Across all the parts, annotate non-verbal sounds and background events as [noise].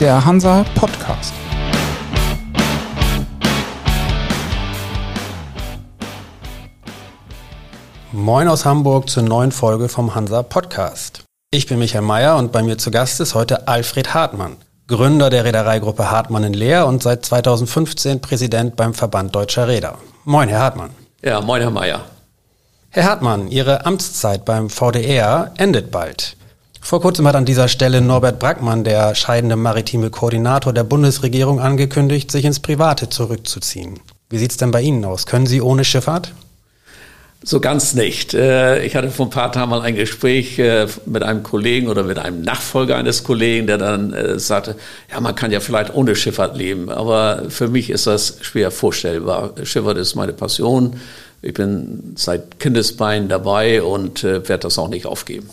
der Hansa Podcast. Moin aus Hamburg zur neuen Folge vom Hansa Podcast. Ich bin Michael Mayer und bei mir zu Gast ist heute Alfred Hartmann, Gründer der Reedereigruppe Hartmann in Leer und seit 2015 Präsident beim Verband Deutscher Räder. Moin, Herr Hartmann. Ja, moin, Herr Mayer. Herr Hartmann, Ihre Amtszeit beim VDR endet bald. Vor kurzem hat an dieser Stelle Norbert Brackmann, der scheidende maritime Koordinator der Bundesregierung, angekündigt, sich ins Private zurückzuziehen. Wie sieht's denn bei Ihnen aus? Können Sie ohne Schifffahrt? So ganz nicht. Äh, ich hatte vor ein paar Tagen mal ein Gespräch äh, mit einem Kollegen oder mit einem Nachfolger eines Kollegen, der dann äh, sagte, ja, man kann ja vielleicht ohne Schifffahrt leben. Aber für mich ist das schwer vorstellbar. Schifffahrt ist meine Passion. Ich bin seit Kindesbeinen dabei und werde das auch nicht aufgeben.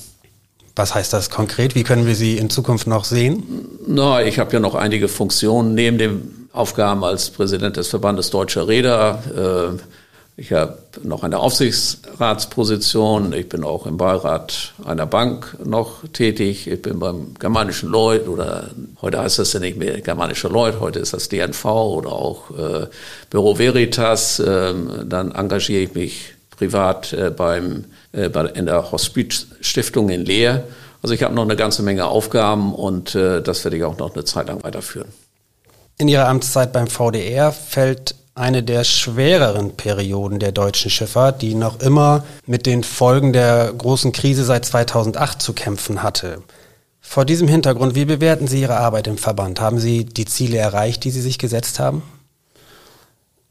Was heißt das konkret? Wie können wir Sie in Zukunft noch sehen? Na, ich habe ja noch einige Funktionen neben den Aufgaben als Präsident des Verbandes Deutscher Räder. Äh, ich habe noch eine Aufsichtsratsposition. Ich bin auch im Beirat einer Bank noch tätig. Ich bin beim Germanischen Lloyd oder heute heißt das ja nicht mehr Germanischer Lloyd, heute ist das DNV oder auch äh, Büro Veritas. Ähm, dann engagiere ich mich privat äh, beim in der Hospizstiftung in Leer. Also ich habe noch eine ganze Menge Aufgaben und äh, das werde ich auch noch eine Zeit lang weiterführen. In Ihrer Amtszeit beim VDR fällt eine der schwereren Perioden der deutschen Schifffahrt, die noch immer mit den Folgen der großen Krise seit 2008 zu kämpfen hatte. Vor diesem Hintergrund, wie bewerten Sie Ihre Arbeit im Verband? Haben Sie die Ziele erreicht, die Sie sich gesetzt haben?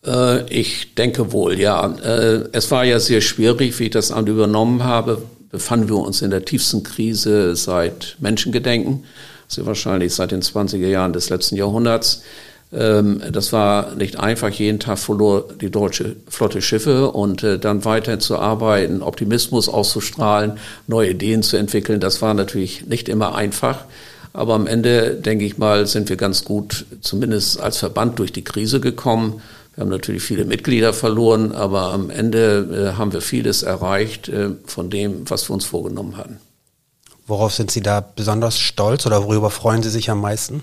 Äh, ich denke wohl, ja. Äh, es war ja sehr schwierig, wie ich das Amt übernommen habe, befanden wir uns in der tiefsten Krise seit Menschengedenken, also wahrscheinlich seit den 20er Jahren des letzten Jahrhunderts. Ähm, das war nicht einfach. Jeden Tag verlor die deutsche Flotte Schiffe und äh, dann weiter zu arbeiten, Optimismus auszustrahlen, neue Ideen zu entwickeln, das war natürlich nicht immer einfach. Aber am Ende, denke ich mal, sind wir ganz gut, zumindest als Verband, durch die Krise gekommen. Wir haben natürlich viele Mitglieder verloren, aber am Ende äh, haben wir vieles erreicht äh, von dem, was wir uns vorgenommen hatten. Worauf sind Sie da besonders stolz oder worüber freuen Sie sich am meisten?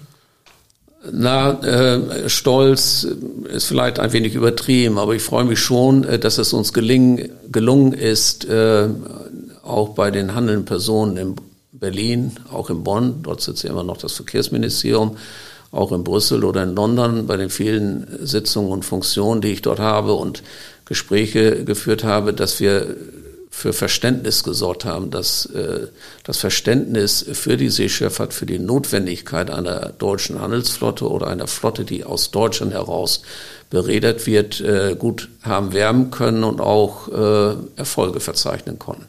Na, äh, stolz ist vielleicht ein wenig übertrieben, aber ich freue mich schon, äh, dass es uns gelingen, gelungen ist, äh, auch bei den handelnden Personen in Berlin, auch in Bonn, dort sitzt ja immer noch das Verkehrsministerium, auch in Brüssel oder in London bei den vielen Sitzungen und Funktionen, die ich dort habe und Gespräche geführt habe, dass wir für Verständnis gesorgt haben, dass äh, das Verständnis für die Seeschifffahrt, für die Notwendigkeit einer deutschen Handelsflotte oder einer Flotte, die aus Deutschland heraus beredet wird, äh, gut haben wärmen können und auch äh, Erfolge verzeichnen konnten.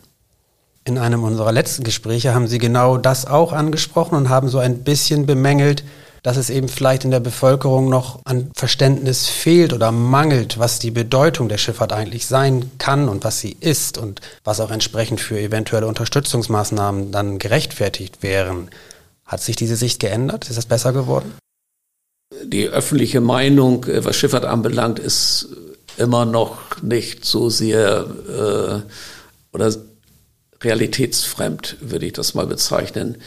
In einem unserer letzten Gespräche haben Sie genau das auch angesprochen und haben so ein bisschen bemängelt, dass es eben vielleicht in der Bevölkerung noch an Verständnis fehlt oder mangelt, was die Bedeutung der Schifffahrt eigentlich sein kann und was sie ist und was auch entsprechend für eventuelle Unterstützungsmaßnahmen dann gerechtfertigt wären. Hat sich diese Sicht geändert? Ist das besser geworden? Die öffentliche Meinung, äh, was Schifffahrt anbelangt, ist immer noch nicht so sehr äh, oder realitätsfremd, würde ich das mal bezeichnen.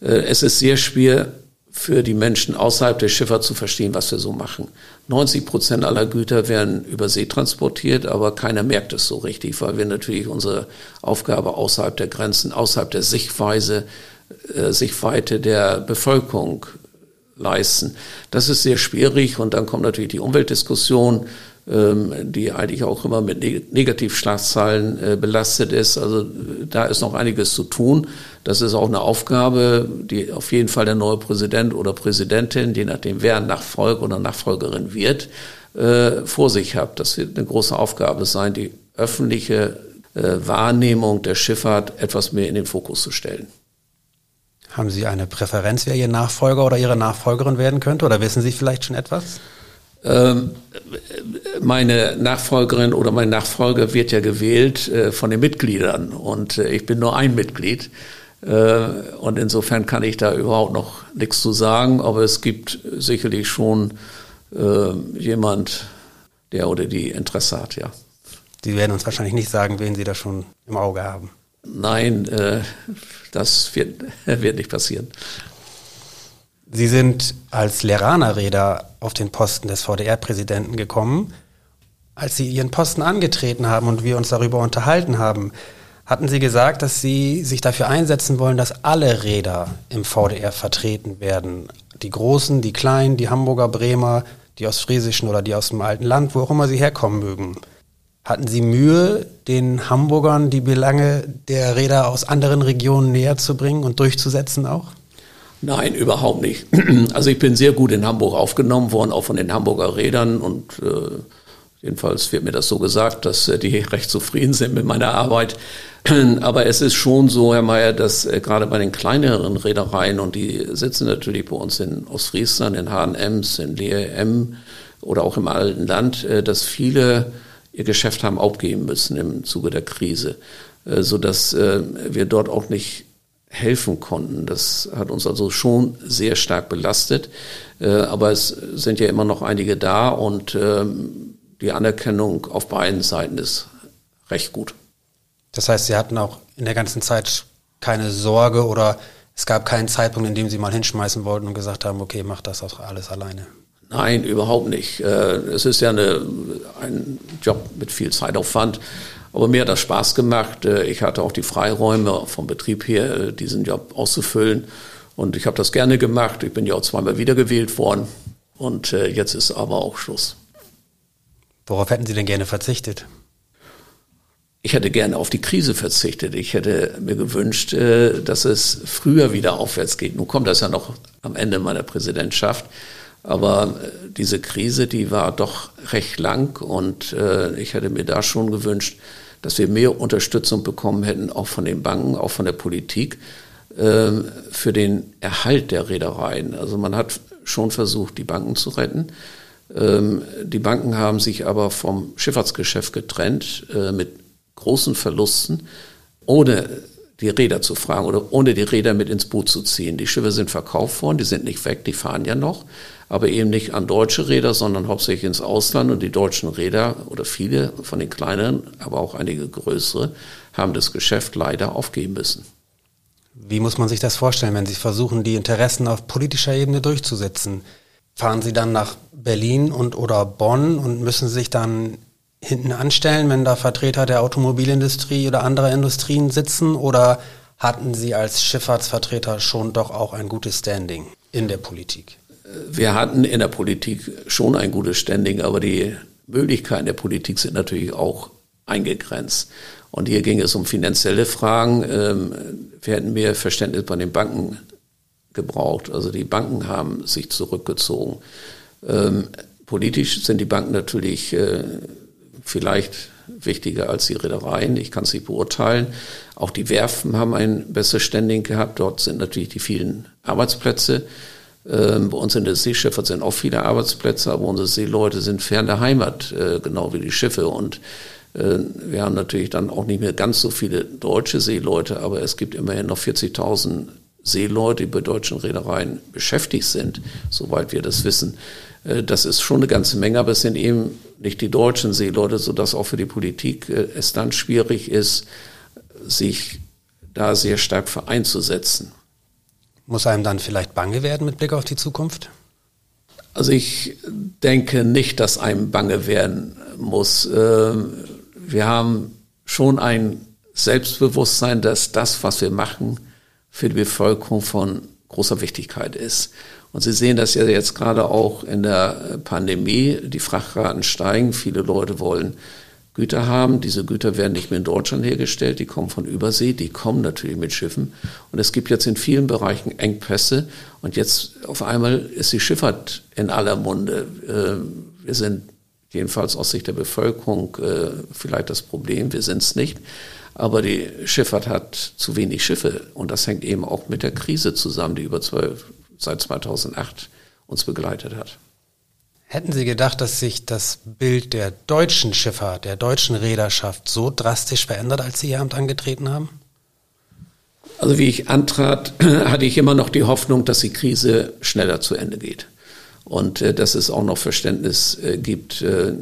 Äh, es ist sehr schwer, für die Menschen außerhalb der Schifffahrt zu verstehen, was wir so machen. 90 Prozent aller Güter werden über See transportiert, aber keiner merkt es so richtig, weil wir natürlich unsere Aufgabe außerhalb der Grenzen, außerhalb der Sichtweise, äh, Sichtweite der Bevölkerung leisten. Das ist sehr schwierig und dann kommt natürlich die Umweltdiskussion. Ähm, die eigentlich auch immer mit Negativschlagzeilen äh, belastet ist. Also da ist noch einiges zu tun. Das ist auch eine Aufgabe, die auf jeden Fall der neue Präsident oder Präsidentin, je nachdem wer Nachfolger oder Nachfolgerin wird, äh, vor sich hat. Das wird eine große Aufgabe sein, die öffentliche äh, Wahrnehmung der Schifffahrt etwas mehr in den Fokus zu stellen. Haben Sie eine Präferenz, wer Ihr Nachfolger oder Ihre Nachfolgerin werden könnte? Oder wissen Sie vielleicht schon etwas? Ähm, meine Nachfolgerin oder mein Nachfolger wird ja gewählt äh, von den Mitgliedern und äh, ich bin nur ein Mitglied. Äh, und insofern kann ich da überhaupt noch nichts zu sagen, aber es gibt sicherlich schon jemand, der oder die Interesse hat, ja. Sie werden uns wahrscheinlich nicht sagen, wen Sie da schon im Auge haben. Nein, das wird, [laughs] wird nicht passieren. Sie sind als Leraner-Räder auf den Posten des VDR-Präsidenten gekommen. Als Sie Ihren Posten angetreten haben und wir uns darüber unterhalten haben, hatten Sie gesagt, dass Sie sich dafür einsetzen wollen, dass alle Räder im VDR vertreten werden. Die großen, die kleinen, die Hamburger, Bremer, die ostfriesischen oder die aus dem alten Land, wo auch immer sie herkommen mögen. Hatten Sie Mühe, den Hamburgern die Belange der Räder aus anderen Regionen näher zu bringen und durchzusetzen auch? Nein, überhaupt nicht. [clears throat] Also ich bin sehr gut in Hamburg aufgenommen worden, auch von den Hamburger Rädern und äh, jedenfalls wird mir das so gesagt, dass äh, die [laughs] recht zufrieden sind mit meiner Arbeit. [clears throat] Aber es ist schon so, Herr Mayer, dass äh, gerade bei den kleineren Reedereien, und die sitzen natürlich bei uns in Ostfriesland, in H&Ms, in LEM oder auch im alten Land, äh, dass viele ihr Geschäft haben aufgeben müssen im Zuge der Krise, äh, so dass äh, wir dort auch nicht helfen konnten. Das hat uns also schon sehr stark belastet. Äh, aber es sind ja immer noch einige da und ähm, die Anerkennung auf beiden Seiten ist recht gut. Das heißt, Sie hatten auch in der ganzen Zeit keine Sorge oder es gab keinen Zeitpunkt, in dem Sie mal hinschmeißen wollten und gesagt haben, okay, mach das auch alles alleine. Nein, überhaupt nicht. Äh, es ist ja eine, ein Job mit viel Zeitaufwand. Aber mir hat das Spaß gemacht. Äh, ich hatte auch die Freiräume vom Betrieb her, äh, diesen Job auszufüllen. Und ich habe das gerne gemacht. Ich bin ja auch zweimal wiedergewählt worden. Und jetzt ist aber auch Schluss. Worauf hätten Sie denn gerne verzichtet? Ich hätte gerne auf die Krise verzichtet. Ich hätte mir gewünscht, äh, dass es früher wieder aufwärts geht. Nun kommt das ja noch am Ende meiner Präsidentschaft. Aber äh, diese Krise, die war doch recht lang und äh, ich hätte mir da schon gewünscht, dass wir mehr Unterstützung bekommen hätten, auch von den Banken, auch von der Politik, ähm, für den Erhalt der Reedereien. Also man hat schon versucht, die Banken zu retten. Ähm, die Banken haben sich aber vom Schifffahrtsgeschäft getrennt mit großen Verlusten, ohne die Räder zu fragen oder ohne die Räder mit ins Boot zu ziehen. Die Schiffe sind verkauft worden, die sind nicht weg, die fahren ja noch, aber eben nicht an deutsche Räder, sondern hauptsächlich ins Ausland. Und die deutschen Räder oder viele von den kleineren, aber auch einige größere, haben das Geschäft leider aufgeben müssen. Wie muss man sich das vorstellen, wenn Sie versuchen, die Interessen auf politischer Ebene durchzusetzen? Fahren Sie dann nach Berlin und oder Bonn und müssen sich dann hinten anstellen, wenn da Vertreter der Automobilindustrie oder anderer Industrien sitzen? Oder hatten Sie als Schifffahrtsvertreter schon doch auch ein gutes Standing in der Politik? Wir hatten in der Politik schon ein gutes Standing, aber die Möglichkeiten der Politik sind natürlich auch eingegrenzt. Und hier ging es um finanzielle Fragen. Ähm, wir hätten mehr Verständnis bei den Banken gebraucht. Also die Banken haben sich zurückgezogen. Ähm, politisch sind die Banken natürlich äh, vielleicht wichtiger als die Reedereien. Ich kann es nicht beurteilen. Auch die Werfen haben ein besseres Standing gehabt. Dort sind natürlich die vielen Arbeitsplätze. Ähm, bei uns in der Seeschifffahrt sind auch viele Arbeitsplätze, aber unsere Seeleute sind fern der Heimat, äh, genau wie die Schiffe. Und äh, wir haben natürlich dann auch nicht mehr ganz so viele deutsche Seeleute, aber es gibt immerhin noch 40.000 Seeleute, die bei deutschen Reedereien beschäftigt sind, soweit wir das wissen. Äh, das ist schon eine ganze Menge, aber es sind eben nicht die deutschen Seeleute, sodass auch für die Politik es dann schwierig ist, sich da sehr stark für einzusetzen. Muss einem dann vielleicht bange werden mit Blick auf die Zukunft? Also ich denke nicht, dass einem bange werden muss. Ähm, wir haben schon ein Selbstbewusstsein, dass das, was wir machen, für die Bevölkerung von großer Wichtigkeit ist. Und Sie sehen das ja jetzt gerade auch in der Pandemie. Die Frachtraten steigen. Viele Leute wollen Güter haben. Diese Güter werden nicht mehr in Deutschland hergestellt. Die kommen von Übersee. Die kommen natürlich mit Schiffen. Und es gibt jetzt in vielen Bereichen Engpässe. Und jetzt auf einmal ist die Schifffahrt in aller Munde. Äh, wir sind jedenfalls aus Sicht der Bevölkerung äh, vielleicht das Problem. Wir sind es nicht. Aber die Schifffahrt hat zu wenig Schiffe. Und das hängt eben auch mit der Krise zusammen, die über zwölf seit 2008 uns begleitet hat. Hätten Sie gedacht, dass sich das Bild der deutschen Schifffahrt, der deutschen Reederschaft so drastisch verändert, als Sie Ihr Amt angetreten haben? Also wie ich antrat, [clears throat] hatte ich immer noch die Hoffnung, dass die Krise schneller zu Ende geht und äh, dass es auch noch Verständnis äh, gibt, äh,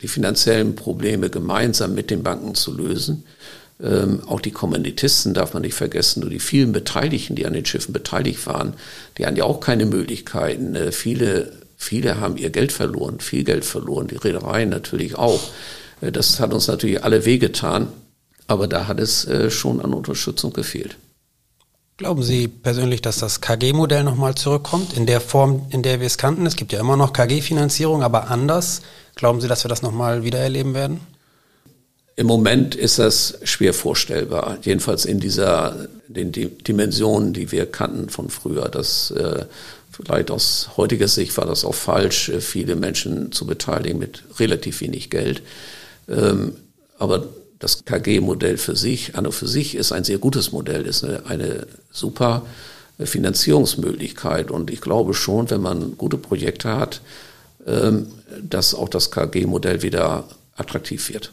die finanziellen Probleme gemeinsam mit den Banken zu lösen. Ähm, auch die Kommanditisten darf man nicht vergessen, nur die vielen Beteiligten, die an den Schiffen beteiligt waren, die hatten ja auch keine Möglichkeiten. Äh, viele, viele haben ihr Geld verloren, viel Geld verloren, die Reedereien natürlich auch. Äh, das hat uns natürlich alle wehgetan, aber da hat es äh, schon an Unterstützung gefehlt. Glauben Sie persönlich, dass das KG-Modell nochmal zurückkommt, in der Form, in der wir es kannten? Es gibt ja immer noch KG-Finanzierung, aber anders. Glauben Sie, dass wir das nochmal wieder erleben werden? Im Moment ist das schwer vorstellbar, jedenfalls in dieser den Dimensionen, die wir kannten von früher. Das äh, vielleicht aus heutiger Sicht war das auch falsch, äh, viele Menschen zu beteiligen mit relativ wenig Geld. Ähm, aber das KG-Modell für sich, an und für sich ist ein sehr gutes Modell, ist eine, eine super Finanzierungsmöglichkeit. Und ich glaube schon, wenn man gute Projekte hat, ähm, dass auch das KG-Modell wieder attraktiv wird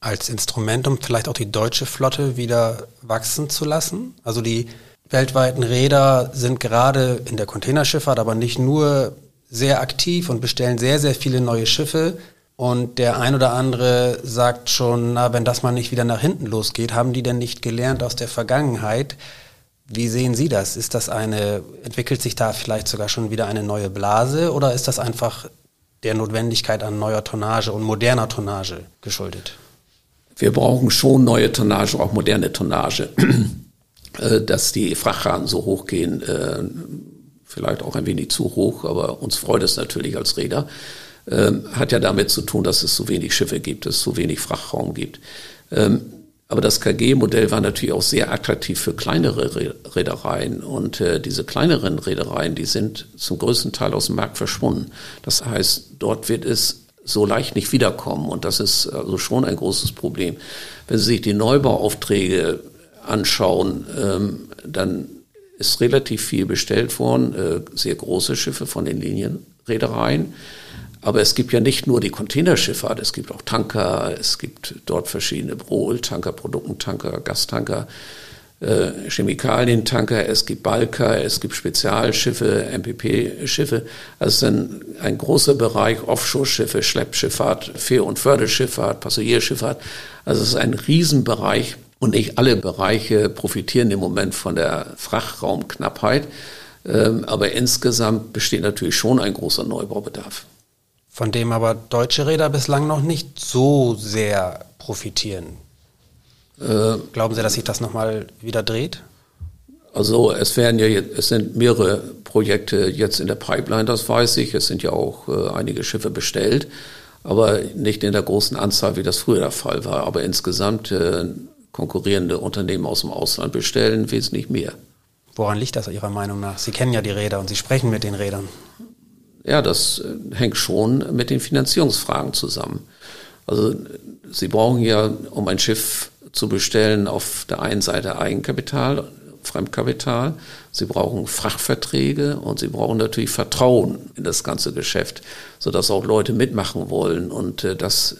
als Instrument, um vielleicht auch die deutsche Flotte wieder wachsen zu lassen? Also die weltweiten Räder sind gerade in der Containerschifffahrt, aber nicht nur sehr aktiv und bestellen sehr, sehr viele neue Schiffe. Und der ein oder andere sagt schon, na, wenn das mal nicht wieder nach hinten losgeht, haben die denn nicht gelernt aus der Vergangenheit? Wie sehen Sie das? Ist das eine, entwickelt sich da vielleicht sogar schon wieder eine neue Blase oder ist das einfach der Notwendigkeit an neuer Tonnage und moderner Tonnage geschuldet? wir brauchen schon neue Tonnage, auch moderne Tonnage, dass die Frachtraten so hoch gehen, äh, vielleicht auch ein wenig zu hoch, aber uns freut es natürlich als Räder, ähm, hat ja damit zu tun, dass es zu wenig Schiffe gibt, dass es zu wenig Frachtraum gibt. Ähm, aber das KG-Modell war natürlich auch sehr attraktiv für kleinere Reedereien. Und äh, diese kleineren Reedereien, die sind zum größten Teil aus dem Markt verschwunden. Das heißt, dort wird es so leicht nicht wiederkommen. Und das ist also schon ein großes Problem. Wenn Sie sich die Neubauaufträge anschauen, ähm, dann ist relativ viel bestellt worden, äh, sehr große Schiffe von den Linienreedereien. Aber es gibt ja nicht nur die Containerschifffahrt, es gibt auch Tanker, es gibt dort verschiedene Brol-Tanker, Produktentanker, Gastanker äh, Chemikalientanker, es gibt Balker, es gibt Spezialschiffe, MPP-Schiffe. Also ein, ein großer Bereich Offshore-Schiffe, Schleppschifffahrt, Fähr- und Förderschifffahrt, Passagierschifffahrt. Also es ist ein Riesenbereich und nicht alle Bereiche profitieren im Moment von der Frachtraumknappheit. Ähm, aber insgesamt besteht natürlich schon ein großer Neubaubedarf. Von dem aber deutsche Räder bislang noch nicht so sehr profitieren. Äh, Glauben Sie, dass sich das nochmal wieder dreht? Also es werden ja jetzt, es sind mehrere Projekte jetzt in der Pipeline, das weiß ich. Es sind ja auch äh, einige Schiffe bestellt, aber nicht in der großen Anzahl, wie das früher der Fall war. Aber insgesamt äh, konkurrierende Unternehmen aus dem Ausland bestellen wesentlich mehr. Woran liegt das Ihrer Meinung nach? Sie kennen ja die Räder und Sie sprechen mit den Rädern. Ja, das äh, hängt schon mit den Finanzierungsfragen zusammen. Also Sie brauchen ja, um ein Schiff zu bestellen auf der einen Seite Eigenkapital, Fremdkapital. Sie brauchen Frachtverträge und sie brauchen natürlich Vertrauen in das ganze Geschäft, sodass auch Leute mitmachen wollen. Und äh, das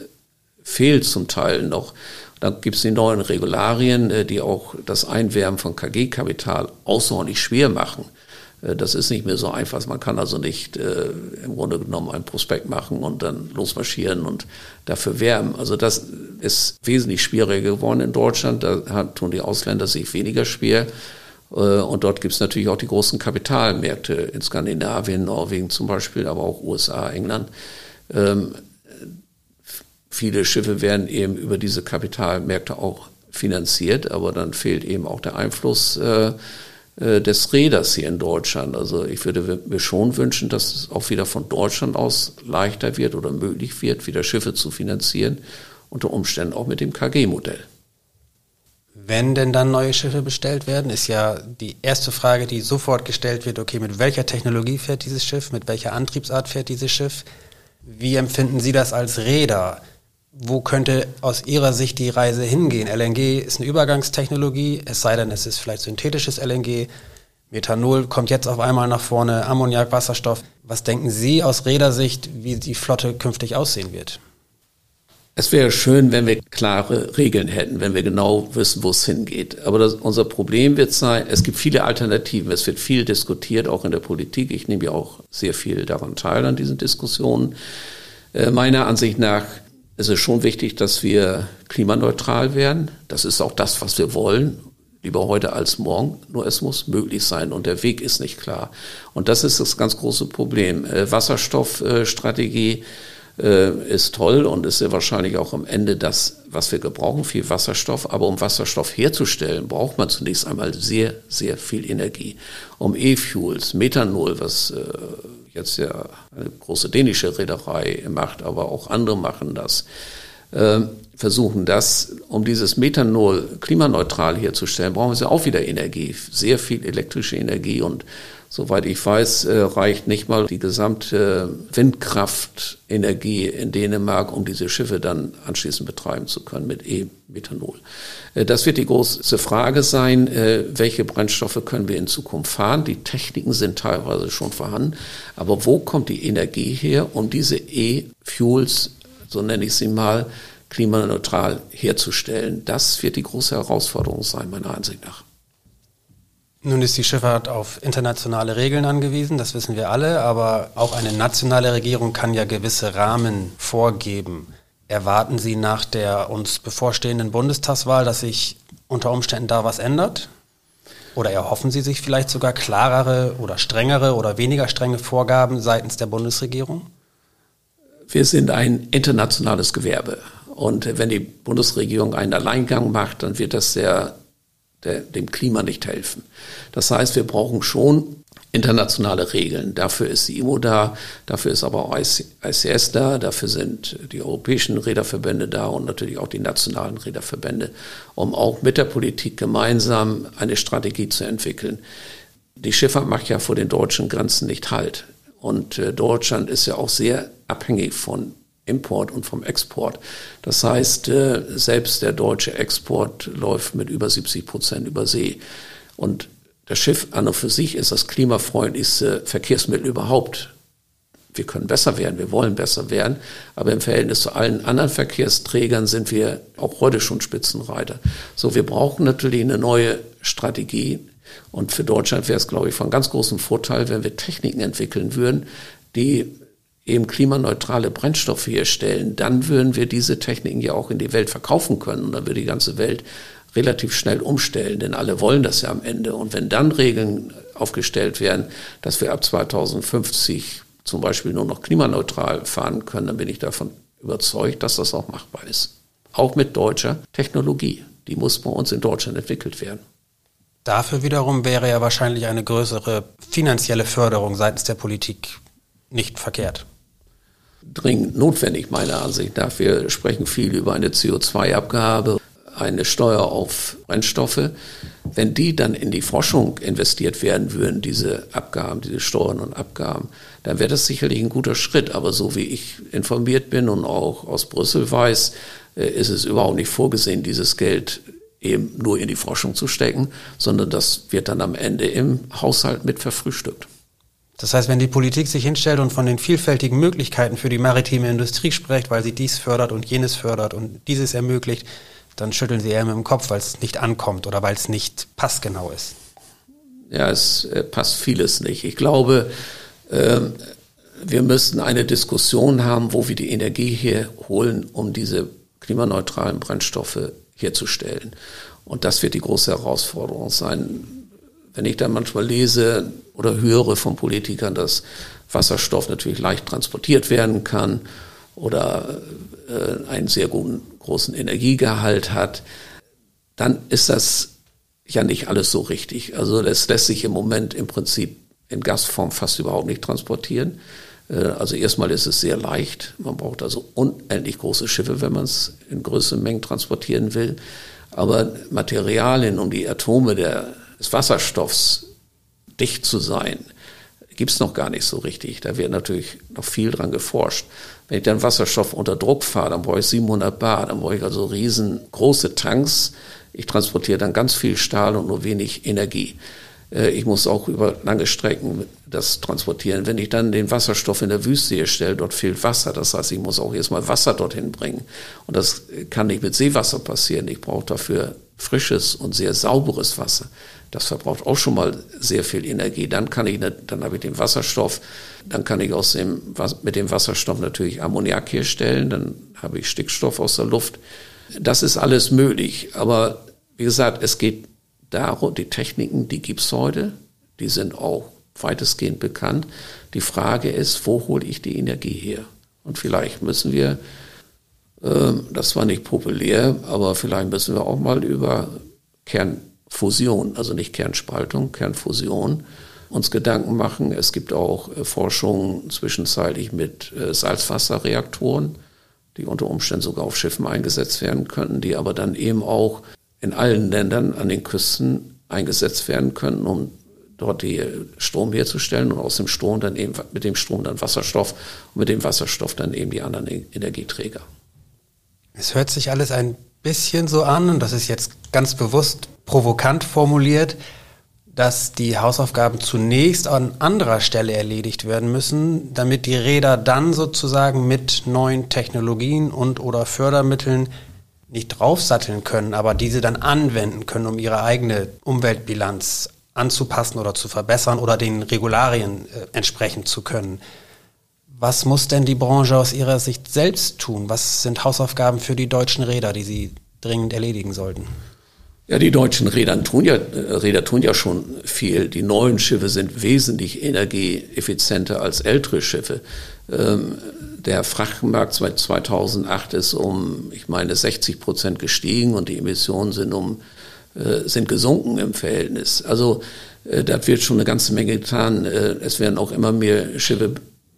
fehlt zum Teil noch. Dann gibt es die neuen Regularien, äh, die auch das Einwerben von KG-Kapital außerordentlich schwer machen. Äh, das ist nicht mehr so einfach. Man kann also nicht äh, im Grunde genommen einen Prospekt machen und dann losmarschieren und dafür werben. Also das ist wesentlich schwieriger geworden in Deutschland. Da tun die Ausländer sich weniger schwer. Äh, und dort gibt es natürlich auch die großen Kapitalmärkte in Skandinavien, Norwegen zum Beispiel, aber auch USA, England. Ähm, viele Schiffe werden eben über diese Kapitalmärkte auch finanziert, aber dann fehlt eben auch der Einfluss äh, äh, des Räders hier in Deutschland. Also ich würde mir schon wünschen, dass es auch wieder von Deutschland aus leichter wird oder möglich wird, wieder Schiffe zu finanzieren, unter Umständen auch mit dem KG-Modell. Wenn denn dann neue Schiffe bestellt werden, ist ja die erste Frage, die sofort gestellt wird, okay, mit welcher Technologie fährt dieses Schiff, mit welcher Antriebsart fährt dieses Schiff? Wie empfinden Sie das als Räder? Wo könnte aus Ihrer Sicht die Reise hingehen? LNG ist eine Übergangstechnologie, es sei denn, es ist vielleicht synthetisches LNG. Methanol kommt jetzt auf einmal nach vorne, Ammoniak, Wasserstoff. Was denken Sie aus Rädersicht, wie die Flotte künftig aussehen wird? Es wäre schön, wenn wir klare Regeln hätten, wenn wir genau wissen, wo es hingeht. Aber das, unser Problem wird sein, es gibt viele Alternativen. Es wird viel diskutiert, auch in der Politik. Ich nehme ja auch sehr viel daran teil, an diesen Diskussionen. Äh, meiner Ansicht nach ist es schon wichtig, dass wir klimaneutral werden. Das ist auch das, was wir wollen. Lieber heute als morgen. Nur es muss möglich sein und der Weg ist nicht klar. Und das ist das ganz große Problem. Äh, Wasserstoffstrategie äh, ist toll und ist sehr wahrscheinlich auch am Ende das, was wir gebrauchen, viel Wasserstoff. Aber um Wasserstoff herzustellen, braucht man zunächst einmal sehr, sehr viel Energie. Um E-Fuels, Methanol, was äh, jetzt ja eine große dänische Reederei macht, aber auch andere machen das, äh, versuchen das, um dieses Methanol klimaneutral herzustellen, brauchen sie auch wieder Energie, sehr viel elektrische Energie und Soweit ich weiß, äh, reicht nicht mal die gesamte Windkraftenergie in Dänemark, um diese Schiffe dann anschließend betreiben zu können mit E-Methanol. Äh, das wird die große Frage sein, äh, welche Brennstoffe können wir in Zukunft fahren. Die Techniken sind teilweise schon vorhanden, aber wo kommt die Energie her, um diese E-Fuels, so nenne ich sie mal, klimaneutral herzustellen? Das wird die große Herausforderung sein, meiner Ansicht nach. Nun ist die Schifffahrt auf internationale Regeln angewiesen, das wissen wir alle, aber auch eine nationale Regierung kann ja gewisse Rahmen vorgeben. Erwarten Sie nach der uns bevorstehenden Bundestagswahl, dass sich unter Umständen da was ändert? Oder erhoffen Sie sich vielleicht sogar klarere oder strengere oder weniger strenge Vorgaben seitens der Bundesregierung? Wir sind ein internationales Gewerbe. Und wenn die Bundesregierung einen Alleingang macht, dann wird das sehr der, dem Klima nicht helfen. Das heißt, wir brauchen schon internationale Regeln. Dafür ist die IMO da, dafür ist aber auch ICS da, dafür sind die europäischen Räderverbände da und natürlich auch die nationalen Räderverbände, um auch mit der Politik gemeinsam eine Strategie zu entwickeln. Die Schifffahrt macht ja vor den deutschen Grenzen nicht Halt. Und äh, Deutschland ist ja auch sehr abhängig von Import und vom Export. Das heißt, äh, selbst der deutsche Export läuft mit über 70 Prozent über See. Und das Schiff an und für sich ist das klimafreundlichste Verkehrsmittel überhaupt. Wir können besser werden, wir wollen besser werden, aber im Verhältnis zu allen anderen Verkehrsträgern sind wir auch heute schon Spitzenreiter. So, wir brauchen natürlich eine neue Strategie. Und für Deutschland wäre es, glaube ich, von ganz großem Vorteil, wenn wir Techniken entwickeln würden, die eben klimaneutrale Brennstoffe herstellen, dann würden wir diese Techniken ja auch in die Welt verkaufen können und dann würde die ganze Welt relativ schnell umstellen, denn alle wollen das ja am Ende. Und wenn dann Regeln aufgestellt werden, dass wir ab 2050 zum Beispiel nur noch klimaneutral fahren können, dann bin ich davon überzeugt, dass das auch machbar ist. Auch mit deutscher Technologie. Die muss bei uns in Deutschland entwickelt werden. Dafür wiederum wäre ja wahrscheinlich eine größere finanzielle Förderung seitens der Politik nicht verkehrt dringend notwendig, meiner Ansicht nach. Wir sprechen viel über eine CO2-Abgabe, eine Steuer auf Brennstoffe. Wenn die dann in die Forschung investiert werden würden, diese Abgaben, diese Steuern und Abgaben, dann wäre das sicherlich ein guter Schritt. Aber so wie ich informiert bin und auch aus Brüssel weiß, äh, ist es überhaupt nicht vorgesehen, dieses Geld eben nur in die Forschung zu stecken, sondern das wird dann am Ende im Haushalt mit verfrühstückt. Das heißt, wenn die Politik sich hinstellt und von den vielfältigen Möglichkeiten für die maritime Industrie spricht, weil sie dies fördert und jenes fördert und dieses ermöglicht, dann schütteln sie eher mit dem Kopf, weil es nicht ankommt oder weil es nicht passgenau ist. Ja, es äh, passt vieles nicht. Ich glaube, ähm, wir müssen eine Diskussion haben, wo wir die Energie herholen, um diese klimaneutralen Brennstoffe herzustellen. Und das wird die große Herausforderung sein. Wenn ich dann manchmal lese oder höre von Politikern, dass Wasserstoff natürlich leicht transportiert werden kann oder äh, einen sehr guten, großen Energiegehalt hat, dann ist das ja nicht alles so richtig. Also das lässt sich im Moment im Prinzip in Gasform fast überhaupt nicht transportieren. Äh, also erstmal ist es sehr leicht. Man braucht also unendlich große Schiffe, wenn man es in größeren Mengen transportieren will. Aber Materialien, um die Atome der des Wasserstoffs dicht zu sein, gibt es noch gar nicht so richtig. Da wird natürlich noch viel dran geforscht. Wenn ich dann Wasserstoff unter Druck fahre, dann brauche ich 700 Bar, dann brauche ich also riesengroße Tanks. Ich transportiere dann ganz viel Stahl und nur wenig Energie. Äh, ich muss auch über lange Strecken das transportieren. Wenn ich dann den Wasserstoff in der Wüste herstelle, dort fehlt Wasser. Das heißt, ich muss auch erstmal Wasser dorthin bringen. Und das kann nicht mit Seewasser passieren. Ich brauche dafür frisches und sehr sauberes Wasser. Das verbraucht auch schon mal sehr viel Energie. Dann kann ich, dann habe ich den Wasserstoff, dann kann ich aus dem, mit dem Wasserstoff natürlich Ammoniak herstellen, dann habe ich Stickstoff aus der Luft. Das ist alles möglich. Aber wie gesagt, es geht darum, die Techniken, die gibt's heute, die sind auch weitestgehend bekannt. Die Frage ist, wo hole ich die Energie her? Und vielleicht müssen wir, äh, das war nicht populär, aber vielleicht müssen wir auch mal über Kernfusion, also nicht Kernspaltung, Kernfusion, uns Gedanken machen. Es gibt auch äh, Forschung zwischenzeitlich mit äh, Salzwasserreaktoren, die unter Umständen sogar auf Schiffen eingesetzt werden könnten, die aber dann eben auch in allen Ländern an den Küsten eingesetzt werden könnten, um dort die Strom herzustellen und aus dem Strom dann eben mit dem Strom dann Wasserstoff und mit dem Wasserstoff dann eben die anderen Energieträger. Es hört sich alles ein bisschen so an, und das ist jetzt ganz bewusst provokant formuliert, dass die Hausaufgaben zunächst an anderer Stelle erledigt werden müssen, damit die Räder dann sozusagen mit neuen Technologien und oder Fördermitteln nicht draufsatteln können, aber diese dann anwenden können, um ihre eigene Umweltbilanz anzupassen oder zu verbessern oder den Regularien äh, entsprechen zu können. Was muss denn die Branche aus Ihrer Sicht selbst tun? Was sind Hausaufgaben für die deutschen Räder, die sie dringend erledigen sollten? Ja, die deutschen Räder tun ja, äh, Räder tun ja schon viel. Die neuen Schiffe sind wesentlich energieeffizienter als ältere Schiffe. Ähm, der Frachtmarkt seit 2008 ist um, ich meine, 60 Prozent gestiegen und die Emissionen sind um äh, sind gesunken im Verhältnis. Also äh, da wird schon eine ganze Menge getan. Äh, es werden auch immer mehr Schiffe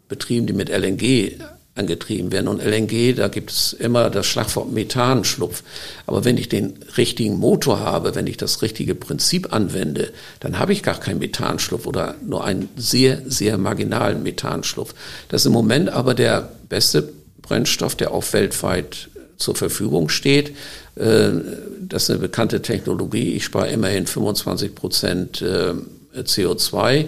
betrieben, die mit LNG angetrieben werden. Und LNG, da gibt es immer das Schlagwort Methanschlupf. Aber wenn ich den richtigen Motor habe, wenn ich das richtige Prinzip anwende, dann habe ich gar keinen Methanschlupf oder nur einen sehr, sehr marginalen Methanschlupf. Das ist im Moment aber der beste Brennstoff, der auch weltweit zur Verfügung steht. Äh, das ist eine bekannte Technologie. Ich spare immerhin 25 Prozent äh, CO2 äh,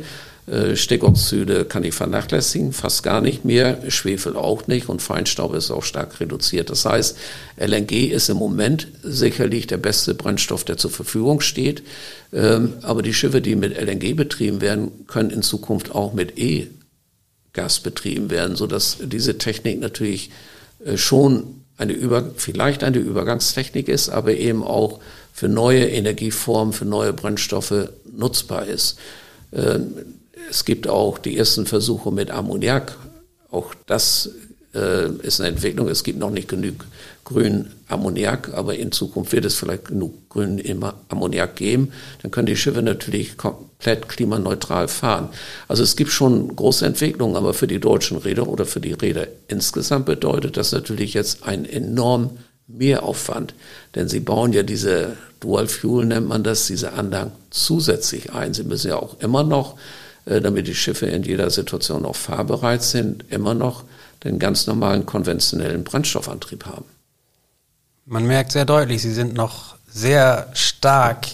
Stickoxide kann ich vernachlässigen, fast gar nicht mehr, Schwefel auch nicht und Feinstaub ist auch stark reduziert. Das heißt, LNG ist im Moment sicherlich der beste Brennstoff, der zur Verfügung steht. Ähm, aber die Schiffe, die mit LNG betrieben werden, können in Zukunft auch mit E-Gas betrieben werden, sodass diese Technik natürlich äh, schon eine Über, vielleicht eine Übergangstechnik ist, aber eben auch für neue Energieformen, für neue Brennstoffe nutzbar ist. Es gibt auch die ersten Versuche mit Ammoniak. Auch das äh, ist eine Entwicklung. Es gibt noch nicht genug grünen Ammoniak, aber in Zukunft wird es vielleicht genug grünen Ammoniak geben. Dann können die Schiffe natürlich komplett klimaneutral fahren. Also es gibt schon große Entwicklungen, aber für die deutschen Räder oder für die Räder insgesamt bedeutet das natürlich jetzt ein enorm Mehraufwand. Denn sie bauen ja diese Dual Fuel, nennt man das, diese Anlagen zusätzlich ein. Sie müssen ja auch immer noch damit die Schiffe in jeder Situation auch fahrbereit sind, immer noch den ganz normalen konventionellen Brennstoffantrieb haben. Man merkt sehr deutlich, Sie sind noch sehr stark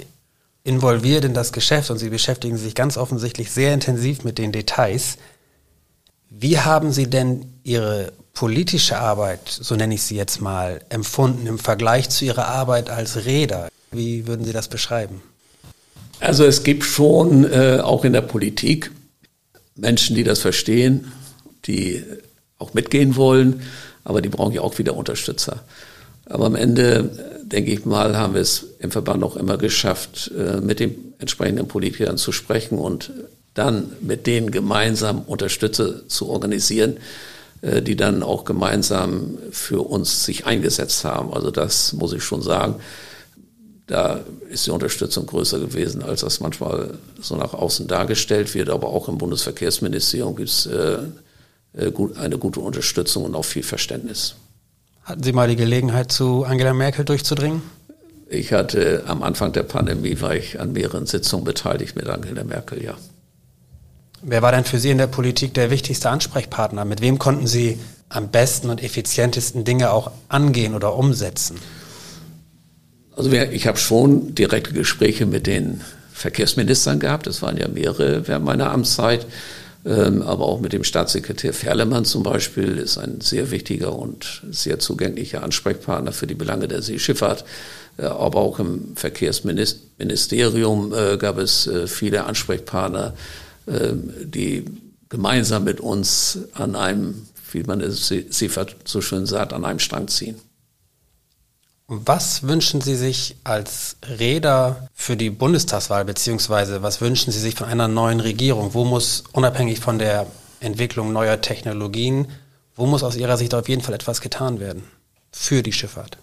involviert in das Geschäft und Sie beschäftigen sich ganz offensichtlich sehr intensiv mit den Details. Wie haben Sie denn Ihre politische Arbeit, so nenne ich sie jetzt mal, empfunden im Vergleich zu Ihrer Arbeit als Räder? Wie würden Sie das beschreiben? Also es gibt schon äh, auch in der Politik Menschen, die das verstehen, die auch mitgehen wollen, aber die brauchen ja auch wieder Unterstützer. Aber am Ende, denke ich mal, haben wir es im Verband auch immer geschafft, äh, mit den entsprechenden Politikern zu sprechen und dann mit denen gemeinsam Unterstützer zu organisieren, äh, die dann auch gemeinsam für uns sich eingesetzt haben. Also das muss ich schon sagen da ist die Unterstützung größer gewesen, als das manchmal so nach außen dargestellt wird. Aber auch im Bundesverkehrsministerium gibt es äh, äh eine gute Unterstützung und auch viel Verständnis. Hatten Sie mal die Gelegenheit, zu Angela Merkel durchzudringen? Ich hatte am Anfang der Pandemie, war ich an mehreren Sitzungen beteiligt mit Angela Merkel, ja. Wer war denn für Sie in der Politik der wichtigste Ansprechpartner? Mit wem konnten Sie am besten und effizientesten Dinge auch angehen oder umsetzen? Also ich habe schon direkte Gespräche mit den Verkehrsministern gehabt. Das waren ja mehrere während meiner Amtszeit. Ähm, aber auch mit dem Staatssekretär Ferlemann zum Beispiel ist ein sehr wichtiger und sehr zugänglicher Ansprechpartner für die Belange der Seeschifffahrt. Äh, aber auch im Verkehrsministerium äh, gab es äh, viele Ansprechpartner, ähm, die gemeinsam mit uns an einem, wie man es Seefahrt so schön sagt, an einem Strang ziehen. Was wünschen Sie sich als Räder für die Bundestagswahl, beziehungsweise was wünschen Sie sich von einer neuen Regierung? Wo muss, unabhängig von der Entwicklung neuer Technologien, wo muss aus Ihrer Sicht auf jeden Fall etwas getan werden für die Schifffahrt?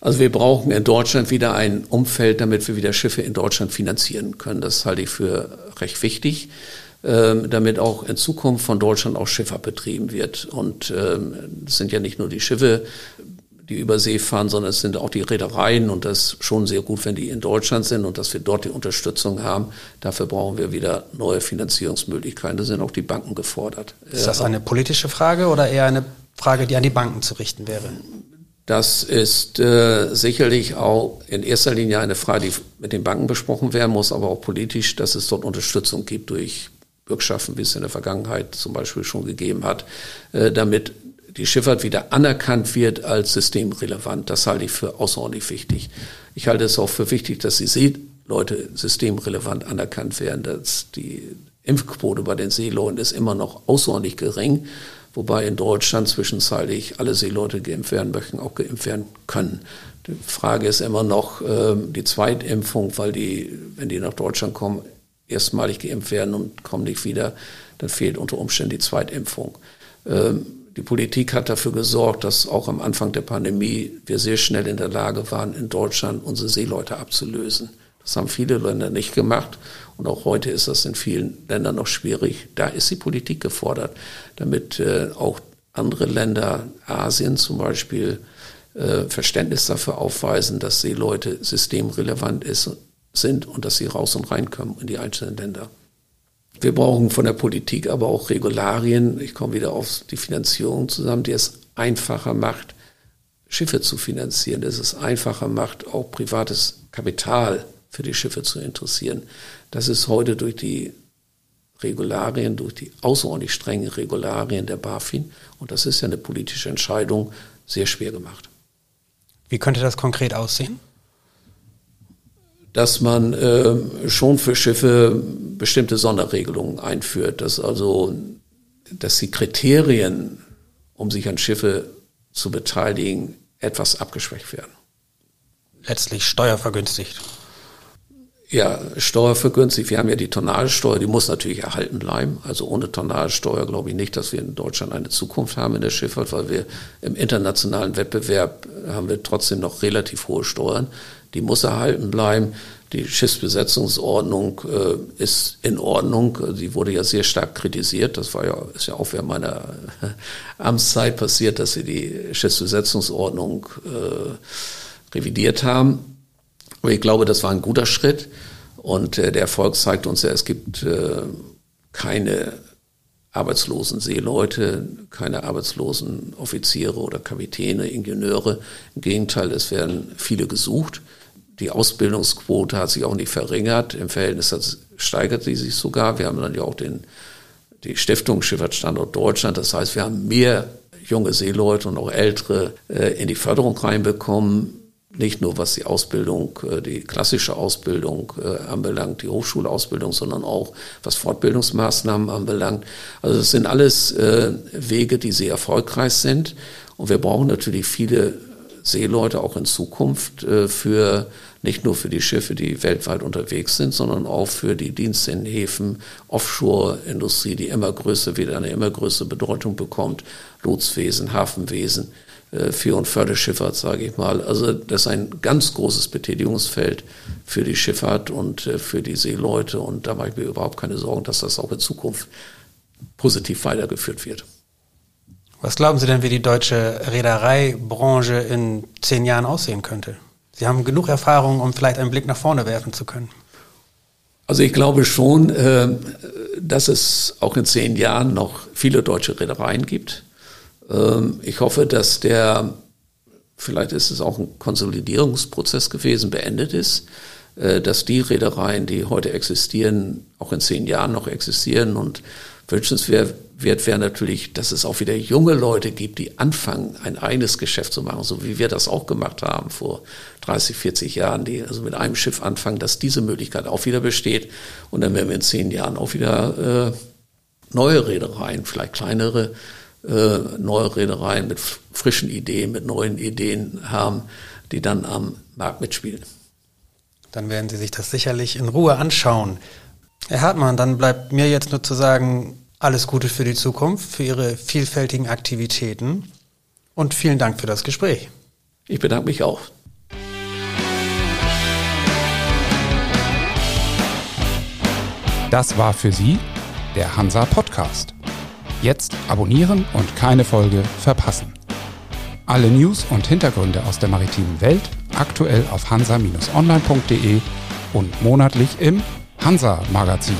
Also wir brauchen in Deutschland wieder ein Umfeld, damit wir wieder Schiffe in Deutschland finanzieren können. Das halte ich für recht wichtig, ähm, damit auch in Zukunft von Deutschland auch Schifffahrt betrieben wird. Und ähm, es sind ja nicht nur die Schiffe, die über See fahren, sondern es sind auch die Reedereien und das ist schon sehr gut, wenn die in Deutschland sind und dass wir dort die Unterstützung haben. Dafür brauchen wir wieder neue Finanzierungsmöglichkeiten. Da sind auch die Banken gefordert. Ist das eine politische Frage oder eher eine Frage, die an die Banken zu richten wäre? Das ist äh, sicherlich auch in erster Linie eine Frage, die mit den Banken besprochen werden muss, aber auch politisch, dass es dort Unterstützung gibt durch Bürgschaften, wie es in der Vergangenheit zum Beispiel schon gegeben hat, äh, damit die Schifffahrt wieder anerkannt wird als systemrelevant. Das halte ich für außerordentlich wichtig. Ich halte es auch für wichtig, dass die Seeleute systemrelevant anerkannt werden, dass die Impfquote bei den Seeleuten ist immer noch außerordentlich gering, wobei in Deutschland zwischenzeitlich alle Seeleute geimpft werden möchten, auch geimpft werden können. Die Frage ist immer noch äh, die Zweitimpfung, weil die, wenn die nach Deutschland kommen, erstmalig geimpft werden und kommen nicht wieder, dann fehlt unter Umständen die Zweitimpfung. Ähm, die Politik hat dafür gesorgt, dass auch am Anfang der Pandemie wir sehr schnell in der Lage waren, in Deutschland unsere Seeleute abzulösen. Das haben viele Länder nicht gemacht und auch heute ist das in vielen Ländern noch schwierig. Da ist die Politik gefordert, damit äh, auch andere Länder, Asien zum Beispiel, äh, Verständnis dafür aufweisen, dass Seeleute systemrelevant ist, sind und dass sie raus und reinkommen in die einzelnen Länder. Wir brauchen von der Politik aber auch Regularien. Ich komme wieder auf die Finanzierung zusammen, die es einfacher macht, Schiffe zu finanzieren, dass es einfacher macht, auch privates Kapital für die Schiffe zu interessieren. Das ist heute durch die Regularien, durch die außerordentlich strengen Regularien der BaFin, und das ist ja eine politische Entscheidung, sehr schwer gemacht. Wie könnte das konkret aussehen? Dass man äh, schon für Schiffe bestimmte Sonderregelungen einführt, dass also, dass die Kriterien, um sich an Schiffe zu beteiligen, etwas abgeschwächt werden. Letztlich steuervergünstigt. Ja, steuervergünstigt. Wir haben ja die Tonnagesteuer, die muss natürlich erhalten bleiben. Also ohne Tonnagesteuer glaube ich nicht, dass wir in Deutschland eine Zukunft haben in der Schifffahrt, weil wir im internationalen Wettbewerb haben wir trotzdem noch relativ hohe Steuern die muss erhalten bleiben. Die Schiffsbesetzungsordnung äh, ist in Ordnung. Sie wurde ja sehr stark kritisiert. Das war ja, ist ja auch während meiner Amtszeit passiert, dass sie die Schiffsbesetzungsordnung äh, revidiert haben. Aber ich glaube, das war ein guter Schritt. Und äh, der Erfolg zeigt uns ja, es gibt äh, keine arbeitslosen Seeleute, keine arbeitslosen Offiziere oder Kapitäne, Ingenieure. Im Gegenteil, es werden viele gesucht. Die Ausbildungsquote hat sich auch nicht verringert. Im Verhältnis steigert sie sich sogar. Wir haben dann ja auch den, die Stiftung Schifffahrtsstandort Deutschland. Das heißt, wir haben mehr junge Seeleute und auch ältere äh, in die Förderung reinbekommen. Nicht nur was die Ausbildung, äh, die klassische Ausbildung äh, anbelangt, die Hochschulausbildung, sondern auch was Fortbildungsmaßnahmen anbelangt. Also es sind alles äh, Wege, die sehr erfolgreich sind. Und wir brauchen natürlich viele Seeleute auch in Zukunft für nicht nur für die Schiffe, die weltweit unterwegs sind, sondern auch für die Dienste in Häfen, Offshore-Industrie, die immer größer wird, eine immer größere Bedeutung bekommt, Lotsenwesen, Hafenwesen, äh, für- und Förderschifffahrt, sage ich mal. Also das ist ein ganz großes Betätigungsfeld für die Schifffahrt und äh, für die Seeleute und da mache ich mir überhaupt keine Sorgen, dass das auch in Zukunft positiv weitergeführt wird. Was glauben Sie denn, wie die deutsche Reedereibranche in zehn Jahren aussehen könnte? Sie haben genug Erfahrung, um vielleicht einen Blick nach vorne werfen zu können. Also ich glaube schon, äh, dass es auch in zehn Jahren noch viele deutsche Reedereien gibt. Ähm, ich hoffe, dass der, vielleicht ist es auch ein Konsolidierungsprozess gewesen, beendet ist, äh, dass die Reedereien, die heute existieren, auch in zehn Jahren noch existieren und wünschenswert wäre natürlich, dass es auch wieder junge Leute gibt, die anfangen, ein eigenes Geschäft zu machen, so wie wir das auch gemacht haben vor 30, 40 Jahren, die also mit einem Schiff anfangen, dass diese Möglichkeit auch wieder besteht. Und dann werden wir in zehn Jahren auch wieder äh, neue Reedereien, vielleicht kleinere äh, neue Reedereien mit frischen Ideen, mit neuen Ideen haben, die dann am Markt mitspielen. Dann werden Sie sich das sicherlich in Ruhe anschauen. Herr Hartmann, dann bleibt mir jetzt nur zu sagen, alles Gute für die Zukunft, für Ihre vielfältigen Aktivitäten und vielen Dank für das Gespräch. Ich bedanke mich auch. Das war für Sie der Hansa Podcast. Jetzt abonnieren und keine Folge verpassen. Alle News und Hintergründe aus der maritimen Welt aktuell auf hansa-online.de und monatlich im Hansa Magazin.